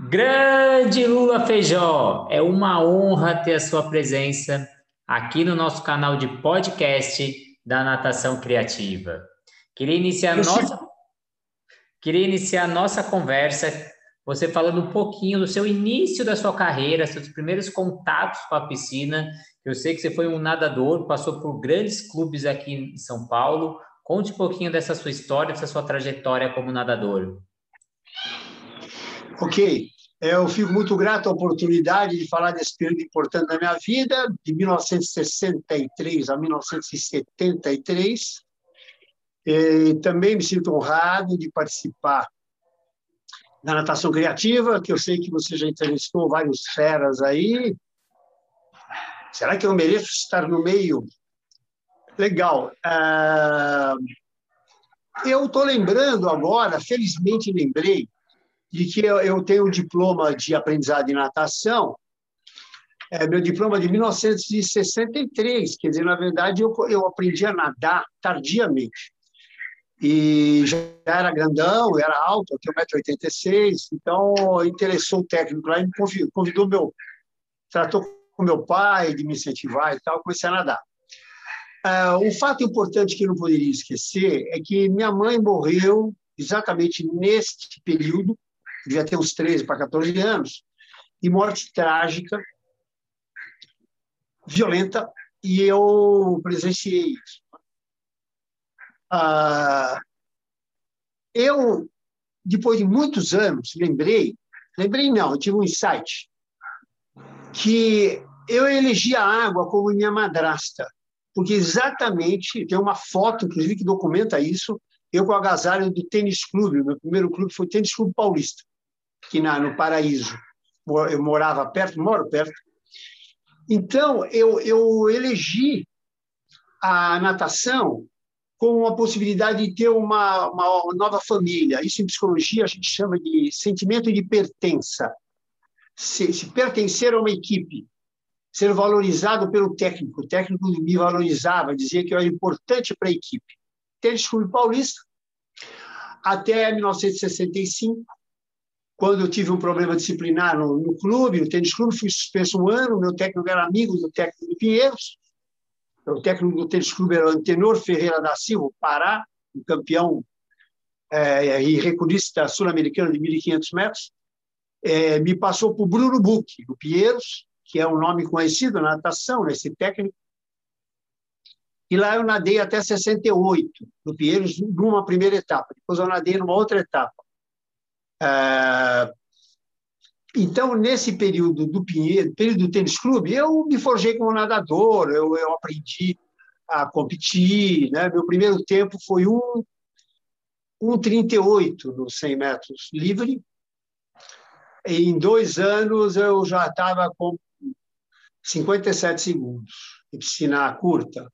Grande Lula Feijó, é uma honra ter a sua presença aqui no nosso canal de podcast da Natação Criativa. Queria iniciar nossa queria iniciar nossa conversa você falando um pouquinho do seu início da sua carreira, seus primeiros contatos com a piscina. Eu sei que você foi um nadador, passou por grandes clubes aqui em São Paulo. Conte um pouquinho dessa sua história, dessa sua trajetória como nadador. Ok. Eu fico muito grato à oportunidade de falar desse período importante da minha vida, de 1963 a 1973. E também me sinto honrado de participar da natação criativa, que eu sei que você já entrevistou vários feras aí. Será que eu mereço estar no meio? Legal. Uh, eu estou lembrando agora, felizmente lembrei, de que eu, tenho um diploma de aprendizado em natação, é, meu diploma de 1963, quer dizer, na verdade, eu, eu aprendi a nadar tardiamente. E já era grandão, era alto, eu tenho 1,86m, então interessou o técnico lá e me convidou, convidou meu, tratou com meu pai de me incentivar e tal, comecei a nadar. Uh, um fato importante que eu não poderia esquecer é que minha mãe morreu exatamente neste período, devia ter uns 13 para 14 anos, e morte trágica, violenta, e eu presenciei isso. Ah, eu, depois de muitos anos, lembrei, lembrei não, tive um insight, que eu elegi a água como minha madrasta, porque exatamente, tem uma foto, inclusive, que documenta isso, eu com o agasalho do tênis clube, meu primeiro clube foi o Tênis Clube Paulista aqui na, no Paraíso. Eu morava perto, moro perto. Então, eu, eu elegi a natação como uma possibilidade de ter uma, uma nova família. Isso em psicologia a gente chama de sentimento de pertença. Se, se pertencer a uma equipe, ser valorizado pelo técnico. O técnico me valorizava, dizia que eu era importante para a equipe. Tênis Clube Paulista, até 1965, quando eu tive um problema disciplinar no, no clube, no tênis clube, fui suspenso um ano, meu técnico era amigo do técnico do Pinheiros, o técnico do tênis clube era o Antenor Ferreira da Silva, Pará, um campeão é, e recordista sul-americano de 1.500 metros, é, me passou para o Bruno Buch, do Pinheiros, que é um nome conhecido na natação, nesse técnico, e lá eu nadei até 68, no Pinheiros, numa primeira etapa. Depois eu nadei numa outra etapa. Ah, então, nesse período do Pinheiro, período do tênis clube, eu me forjei como nadador, eu, eu aprendi a competir. Né? Meu primeiro tempo foi 1,38 um, nos 100 metros livre. E em dois anos eu já estava com 57 segundos em piscina curta,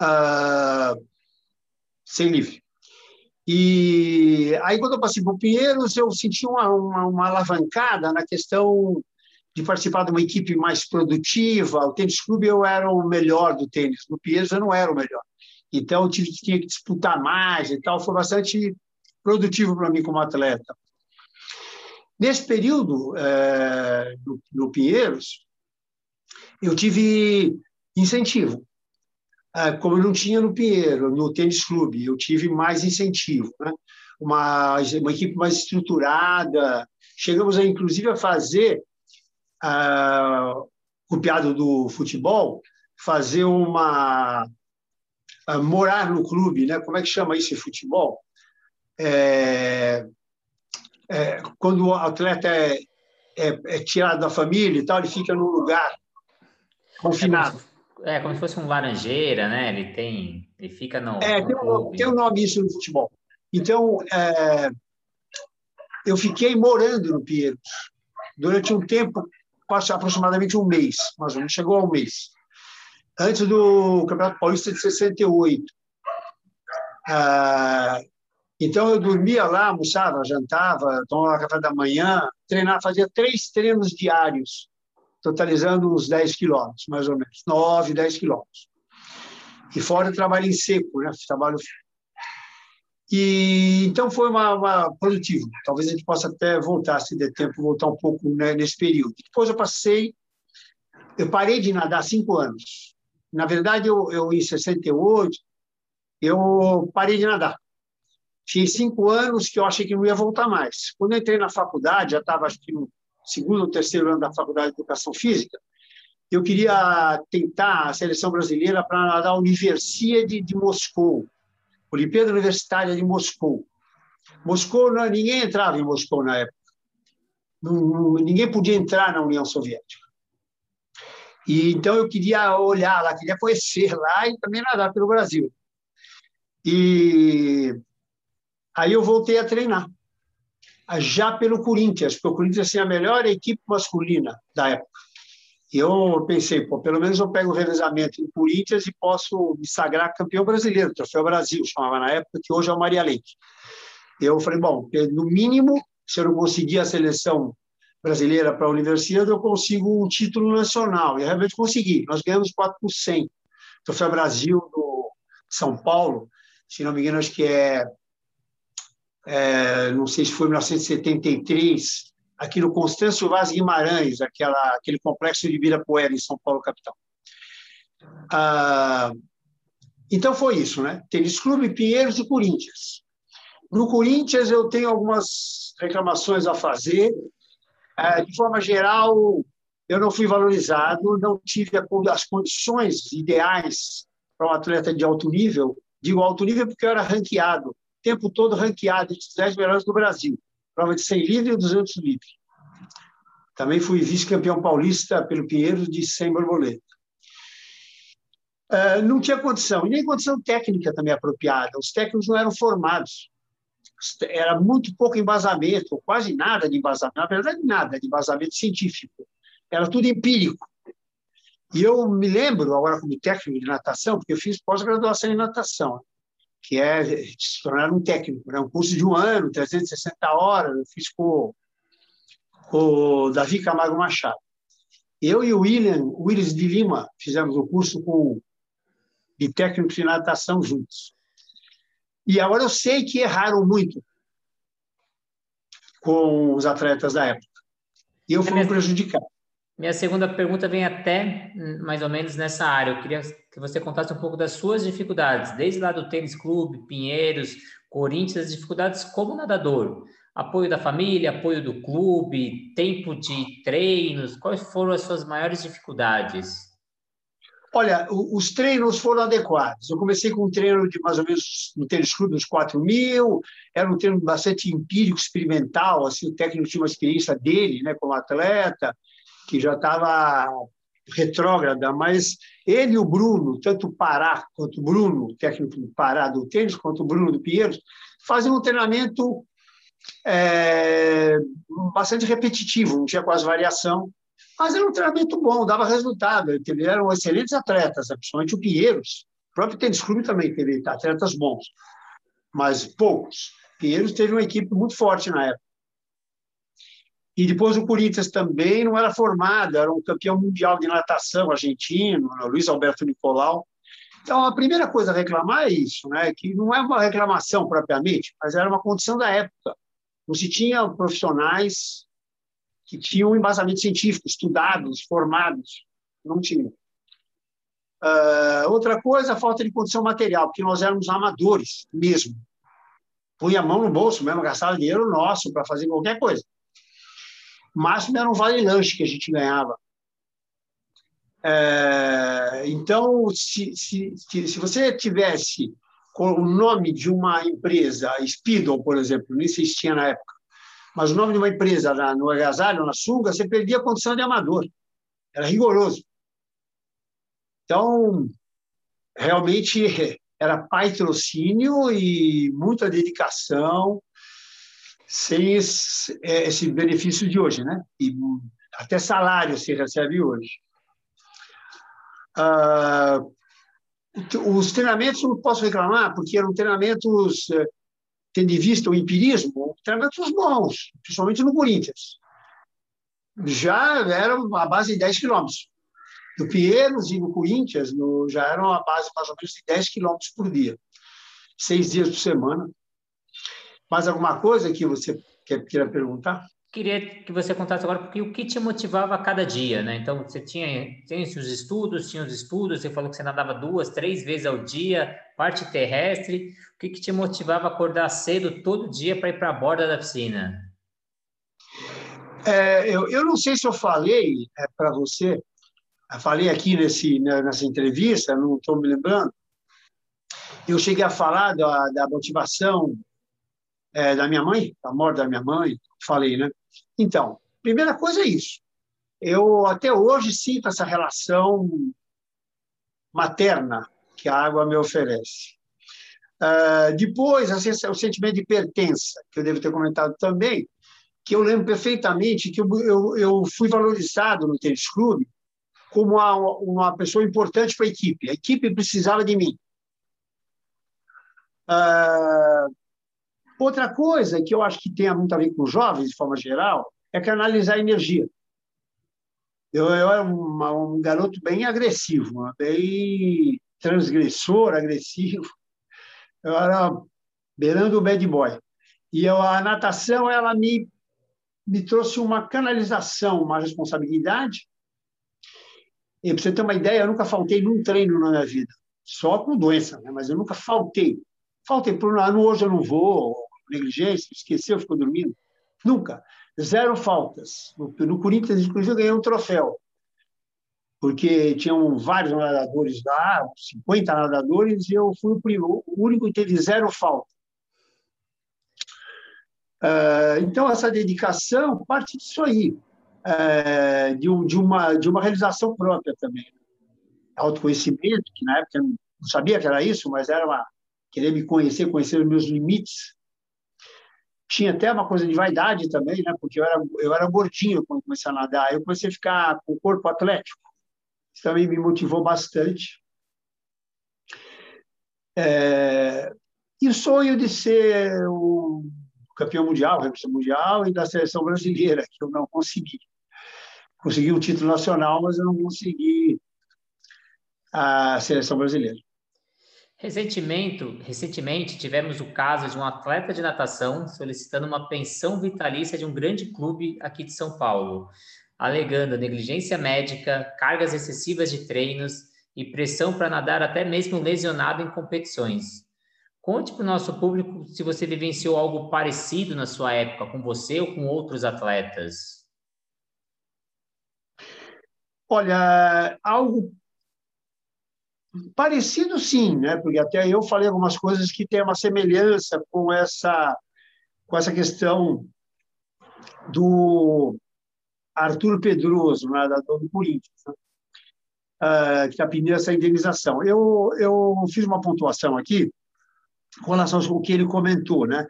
uh, sem livre. E aí, quando eu passei para o Pinheiros, eu senti uma, uma, uma, alavancada na questão de participar de uma equipe mais produtiva. O tênis clube eu era o melhor do tênis, no Pinheiros eu não era o melhor. Então, eu tive, tinha que disputar mais e tal. Foi bastante produtivo para mim como atleta. Nesse período, é, no, no Pinheiros, eu tive incentivo. Ah, como eu não tinha no Pinheiro, no tênis clube, eu tive mais incentivo, né? uma, uma equipe mais estruturada. Chegamos, a, inclusive, a fazer, uh, copiado do futebol, fazer uma. Uh, morar no clube, né? como é que chama isso em futebol? É, é, quando o atleta é, é, é tirado da família e tal, ele fica num lugar confinado. É como se fosse um laranjeira, né? Ele tem, ele fica no. É, no tem, um, tem um nome isso no futebol. Então, é, eu fiquei morando no Pinheiros durante um tempo, aproximadamente um mês, ou menos, chegou a um mês, antes do Campeonato Paulista de 68. Ah, então, eu dormia lá, almoçava, jantava, tomava café da manhã, treinava, fazia três treinos diários totalizando uns 10 quilômetros, mais ou menos, 9, 10 quilômetros. E fora trabalho em seco, né? trabalho. E então foi uma, uma produtivo. Talvez a gente possa até voltar, se der tempo, voltar um pouco né, nesse período. Depois eu passei, eu parei de nadar cinco anos. Na verdade, eu, eu em 68, eu parei de nadar. Tinha cinco anos que eu achei que não ia voltar mais. Quando eu entrei na faculdade, já estava acho que no segundo ou terceiro ano da faculdade de educação física, eu queria tentar a seleção brasileira para nadar a Universidade de Moscou, Olimpíada Universitária de Moscou. Moscou, não, ninguém entrava em Moscou na época. Não, ninguém podia entrar na União Soviética. E então eu queria olhar lá, queria conhecer lá e também nadar pelo Brasil. E aí eu voltei a treinar, já pelo Corinthians, porque o Corinthians tinha a melhor equipe masculina da época. E eu pensei, pô, pelo menos eu pego o revezamento em Corinthians e posso me sagrar campeão brasileiro, Troféu Brasil, chamava na época, que hoje é o Maria Leite. Eu falei, bom, no mínimo, se eu não conseguir a seleção brasileira para a universidade, eu consigo um título nacional. E realmente consegui. Nós ganhamos 4 por 100. Troféu Brasil do São Paulo, se não me engano, acho que é, é não sei se foi 1973, aqui no Constâncio Vaz Guimarães, aquela, aquele complexo de Ibirapuera, em São Paulo, capital. Ah, então foi isso, né? Tênis Clube, Pinheiros e Corinthians. No Corinthians eu tenho algumas reclamações a fazer. Ah, de forma geral, eu não fui valorizado, não tive as condições ideais para um atleta de alto nível. Digo alto nível porque eu era ranqueado, tempo todo ranqueado entre os 10 melhores do Brasil prova de 100 livre e 200 livre. Também fui vice-campeão paulista pelo Pinheiro de 100 borboleta. Uh, não tinha condição, e nem condição técnica também apropriada. Os técnicos não eram formados. Era muito pouco embasamento, quase nada de embasamento. Na verdade, nada de embasamento científico. Era tudo empírico. E eu me lembro, agora como técnico de natação, porque eu fiz pós-graduação em natação que é se tornar um técnico. Né? Um curso de um ano, 360 horas, eu fiz com, com o Davi Camargo Machado. Eu e o William, Willis de Lima, fizemos o um curso com, de técnico de natação juntos. E agora eu sei que erraram muito com os atletas da época. E eu fui é prejudicado. Minha segunda pergunta vem até hum, mais ou menos nessa área. Eu queria que você contasse um pouco das suas dificuldades, desde lá do tênis clube, Pinheiros, Corinthians, as dificuldades como nadador. Apoio da família, apoio do clube, tempo de treinos, quais foram as suas maiores dificuldades? Olha, os treinos foram adequados. Eu comecei com um treino de mais ou menos no tênis clube, uns 4 mil. Era um treino bastante empírico, experimental. Assim, o técnico tinha uma experiência dele, né, como atleta que já estava retrógrada, mas ele e o Bruno, tanto o Pará quanto o Bruno, técnico do Pará do tênis, quanto o Bruno do Pinheiros, fazem um treinamento é, bastante repetitivo, não tinha quase variação, mas era um treinamento bom, dava resultado. Eles eram excelentes atletas, principalmente o Pinheiros. O próprio tênis clube também teve atletas bons, mas poucos. Pinheiros teve uma equipe muito forte na época. E depois o Corinthians também não era formado, era um campeão mundial de natação argentino, né, Luiz Alberto Nicolau. Então, a primeira coisa a reclamar é isso, né? que não é uma reclamação propriamente, mas era uma condição da época. Não se tinha profissionais que tinham embasamento científico, estudados, formados. Não tinha. Uh, outra coisa, a falta de condição material, porque nós éramos amadores mesmo. Punha a mão no bolso mesmo, gastava dinheiro nosso para fazer qualquer coisa. O máximo era um vale-lanche que a gente ganhava. É, então, se, se, se você tivesse o nome de uma empresa, Speedo, por exemplo, se tinha na época, mas o nome de uma empresa na, no agasalho, na sunga, você perdia a condição de amador. Era rigoroso. Então, realmente era patrocínio e muita dedicação sem esse, é, esse, benefício de hoje, né? E até salário se recebe hoje. Ah, os treinamentos não posso reclamar, porque eram treinamentos, é, tendo em vista o empirismo, treinamentos bons, principalmente no Corinthians. Já eram a base de 10 quilômetros. No Pinheiros e no Corinthians no, já eram a base mais ou menos de 10 quilômetros por dia. Seis dias por semana. Mais alguma coisa que você queira perguntar? Queria que você contasse agora porque o que te motivava a cada dia, né? Então, você tinha, tinha os estudos, tinha os estudos, você falou que você nadava duas, três vezes ao dia, parte terrestre. O que, que te motivava a acordar cedo todo dia para ir para a borda da piscina? É, eu, eu não sei se eu falei é, para você, falei aqui nesse, né, nessa entrevista, não estou me lembrando, eu cheguei a falar da, da motivação é, da minha mãe, da morte da minha mãe, falei, né? Então, primeira coisa é isso. Eu até hoje sinto essa relação materna que a água me oferece. Uh, depois, o sentimento de pertença, que eu devo ter comentado também, que eu lembro perfeitamente que eu, eu, eu fui valorizado no tênis clube como uma, uma pessoa importante para a equipe. A equipe precisava de mim. Uh, outra coisa que eu acho que tem muito a ver com os jovens, de forma geral, é canalizar energia. Eu, eu era uma, um garoto bem agressivo, bem transgressor, agressivo. Eu era beirando o bad boy. E eu, a natação, ela me, me trouxe uma canalização, uma responsabilidade. E para você ter uma ideia, eu nunca faltei num treino na minha vida. Só com doença, né? mas eu nunca faltei. Faltei por um ano, hoje eu não vou, negligência, esqueceu, ficou dormindo. Nunca. Zero faltas. No, no Corinthians, inclusive, eu ganhei um troféu. Porque tinham vários nadadores lá, 50 nadadores, e eu fui o, único que teve zero falta. Uh, então, essa dedicação parte disso aí, uh, de, um, de, uma, de uma realização própria também. Autoconhecimento, que na época eu não sabia que era isso, mas era uma, querer me conhecer, conhecer os meus limites, tinha até uma coisa de vaidade também, né? Porque eu era, eu era gordinho quando comecei a nadar. Eu comecei a ficar com o corpo atlético. Isso também me motivou bastante. É... E o sonho de ser o campeão mundial, representante mundial e da seleção brasileira, que eu não consegui. Consegui um título nacional, mas eu não consegui a seleção brasileira. Recentemente, recentemente, tivemos o caso de um atleta de natação solicitando uma pensão vitalícia de um grande clube aqui de São Paulo, alegando negligência médica, cargas excessivas de treinos e pressão para nadar até mesmo lesionado em competições. Conte para o nosso público se você vivenciou algo parecido na sua época com você ou com outros atletas. Olha, algo Parecido sim, né? porque até eu falei algumas coisas que têm uma semelhança com essa, com essa questão do Arthur Pedroso, nadador do Corinthians, né? uh, que está pedindo essa indenização. Eu, eu fiz uma pontuação aqui com relação ao que ele comentou. Né?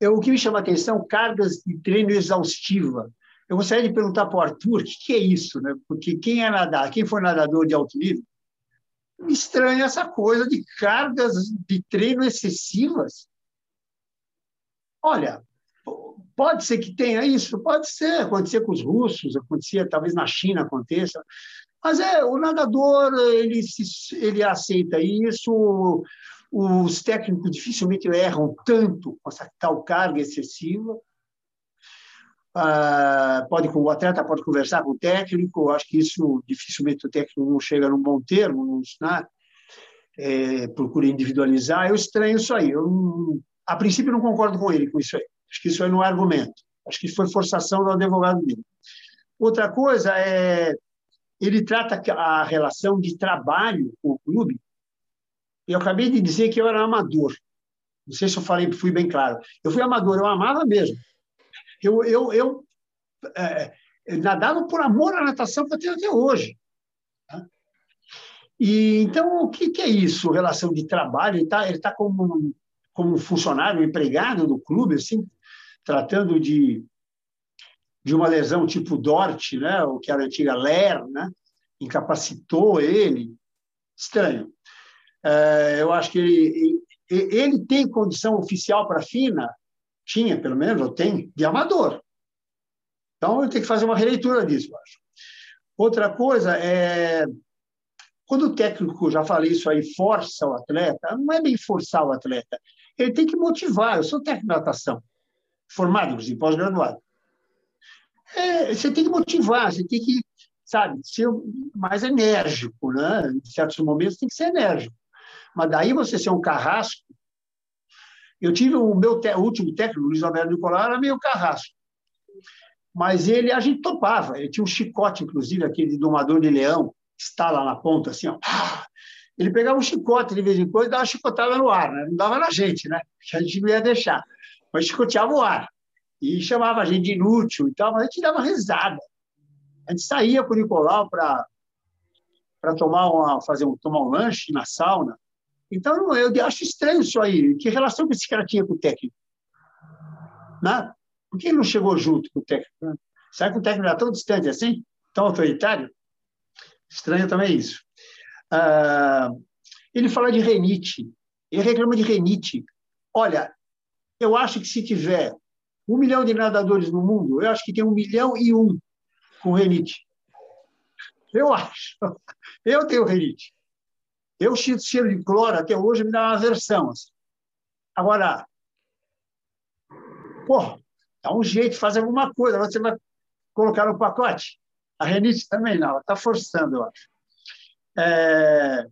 Eu, o que me chama a atenção, cargas de treino exaustiva. Eu gostaria de perguntar para o Arthur o que, que é isso, né? porque quem é nadar, quem for nadador de alto nível, estranha essa coisa de cargas de treino excessivas. Olha, pode ser que tenha isso, pode ser, acontecer com os russos, acontecia talvez na China aconteça, mas é o nadador ele ele aceita isso, os técnicos dificilmente erram tanto com essa tal carga excessiva. Ah, pode o atleta pode conversar com o técnico, acho que isso dificilmente o técnico não chega num bom termo, não, né? é, procura individualizar. Eu estranho isso aí. Eu, a princípio, não concordo com ele com isso aí. Acho que isso aí não é argumento. Acho que foi forçação do advogado dele. Outra coisa é ele trata a relação de trabalho com o clube. Eu acabei de dizer que eu era amador. Não sei se eu falei, fui bem claro. Eu fui amador, eu amava mesmo. Eu, eu, eu é, nadava por amor à natação que eu tenho até hoje. Tá? E, então, o que, que, é isso, relação de trabalho? Ele está ele tá como, como funcionário, empregado do clube, assim, tratando de, de uma lesão tipo Dort, né? o que era a antiga Ler, né? incapacitou ele. Estranho. É, eu acho que ele, ele tem condição oficial para a FINA tinha, pelo menos, ou tem, de amador. Então, eu tenho que fazer uma releitura disso, eu acho. Outra coisa é. Quando o técnico, já falei isso aí, força o atleta, não é bem forçar o atleta, ele tem que motivar. Eu sou técnico de natação, formado, inclusive, pós-graduado. É, você tem que motivar, você tem que, sabe, ser mais enérgico, né? Em certos momentos tem que ser enérgico. Mas daí você ser um carrasco. Eu tive o meu o último técnico, Luiz Alberto Nicolau, era meio carrasco. Mas ele, a gente topava. Ele tinha um chicote, inclusive, aquele domador de leão, que está lá na ponta, assim, ó. Ele pegava um chicote de vez em quando e dava uma chicotada no ar, né? Não dava na gente, né? A gente não ia deixar. Mas chicoteava o ar. E chamava a gente de inútil e tal, mas a gente dava risada. A gente saía com o Nicolau para para tomar fazer um tomar um lanche na sauna. Então eu acho estranho isso aí. Que relação que esse cara tinha com o técnico? Né? Por que ele não chegou junto com o técnico? Né? Será que o técnico era tão distante assim? Tão autoritário? Estranho também isso. Ah, ele fala de renite. Ele reclama de renite. Olha, eu acho que se tiver um milhão de nadadores no mundo, eu acho que tem um milhão e um com renite. Eu acho. Eu tenho renite. Eu sinto cheiro de cloro até hoje, me dá uma aversão. Assim. Agora, pô, dá um jeito fazer alguma coisa. Você vai colocar no pacote? A renite também não, ela está forçando, eu acho. É...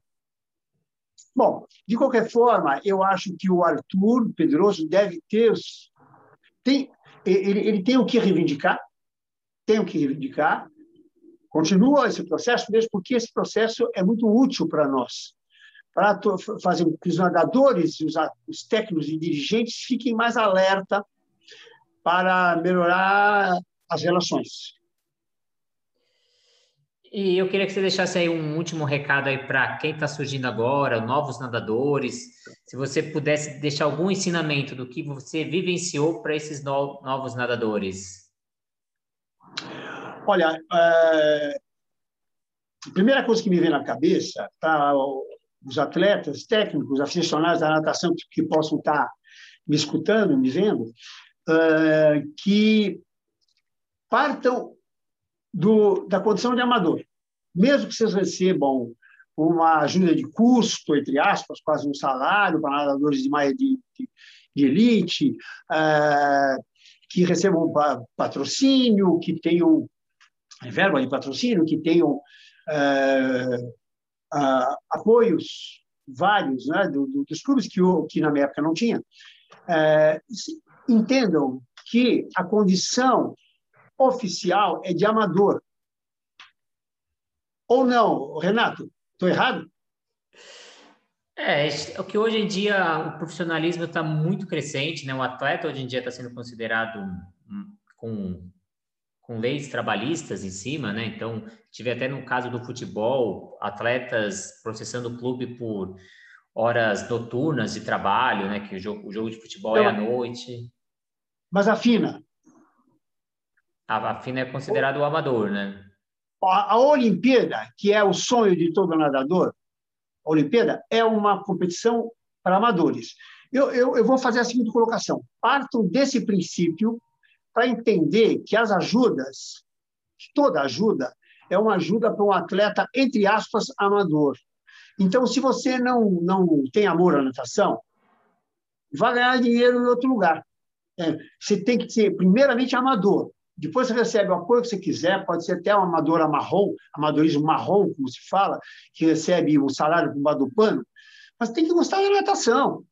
Bom, de qualquer forma, eu acho que o Arthur Pedroso deve ter os... tem ele, ele tem o que reivindicar, tem o que reivindicar. Continua esse processo, mesmo porque esse processo é muito útil para nós, para fazer com que os nadadores, os, os técnicos e dirigentes fiquem mais alerta para melhorar as relações. E eu queria que você deixasse aí um último recado aí para quem está surgindo agora, novos nadadores. Se você pudesse deixar algum ensinamento do que você vivenciou para esses no novos nadadores. Olha, é... a primeira coisa que me vem na cabeça tá os atletas, técnicos, aficionados da natação que, que possam estar me escutando, me vendo, é... que partam do, da condição de amador. Mesmo que vocês recebam uma ajuda de custo, entre aspas, quase um salário para nadadores de, de, de, de elite, é, que recebam patrocínio, que tenham verba de patrocínio, que tenham é, apoios vários né, do, do, dos clubes que, que na minha época não tinha, é, entendam que a condição oficial é de amador. Ou não, Renato? Estou errado? É, o que hoje em dia o profissionalismo está muito crescente, né? O atleta hoje em dia está sendo considerado com, com leis trabalhistas em cima, né? Então, tive até no caso do futebol, atletas processando o clube por horas noturnas de trabalho, né? Que o jogo, o jogo de futebol é à noite. Mas a FINA, a, FINA é considerado o amador, né? A, a Olimpíada, que é o sonho de todo nadador, a Olimpíada é uma competição para amadores. Eu, eu, eu vou fazer a seguinte colocação: parto desse princípio para entender que as ajudas, toda ajuda, é uma ajuda para um atleta, entre aspas, amador. Então, se você não, não tem amor à natação, vai ganhar dinheiro em outro lugar. É, você tem que ser, primeiramente, amador. Depois você recebe o apoio que você quiser, pode ser até um amador marrom, amadorismo marrom, como se fala, que recebe o salário por do pano, mas tem que gostar da natação,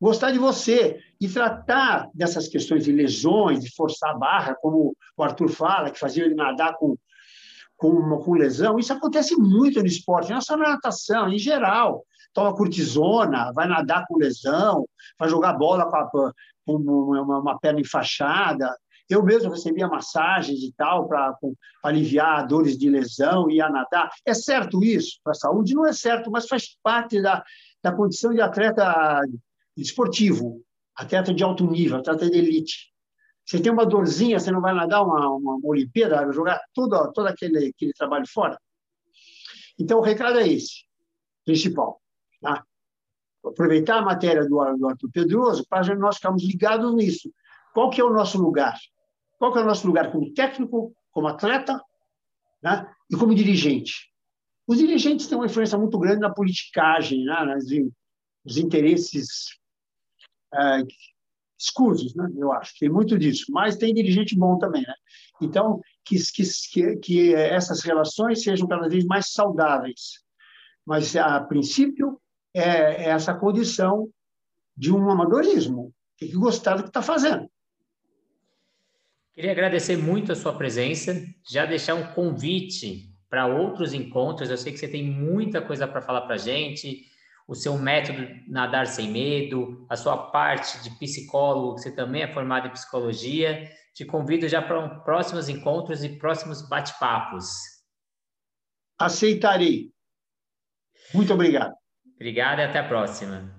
gostar de você e tratar dessas questões de lesões, de forçar a barra, como o Arthur fala, que fazia ele nadar com, com, uma, com lesão. Isso acontece muito no esporte, não é só na natação, em geral. Toma cortisona, vai nadar com lesão, vai jogar bola com, a, com uma, uma perna enfaixada, eu mesmo recebia massagens e tal para aliviar dores de lesão e a nadar. É certo isso para a saúde? Não é certo, mas faz parte da, da condição de atleta esportivo, atleta de alto nível, atleta de elite. Você tem uma dorzinha, você não vai nadar uma, uma, Olimpíada, vai jogar todo, todo aquele, aquele trabalho fora? Então, o recado é esse, principal. Tá? Aproveitar a matéria do, do Arthur Pedroso para nós ficarmos ligados nisso. Qual que é o nosso lugar? Qual que é o nosso lugar como técnico, como atleta né? e como dirigente? Os dirigentes têm uma influência muito grande na politicagem, né? nos interesses é, escusos, né? eu acho, tem muito disso, mas tem dirigente bom também. Né? Então, que, que, que essas relações sejam cada vez mais saudáveis. Mas, a princípio, é, é essa condição de um amadorismo, tem que gostar do que está fazendo. Queria agradecer muito a sua presença, já deixar um convite para outros encontros. Eu sei que você tem muita coisa para falar para a gente, o seu método Nadar Sem Medo, a sua parte de psicólogo, você também é formado em psicologia. Te convido já para um, próximos encontros e próximos bate-papos. Aceitarei. Muito obrigado. Obrigado e até a próxima.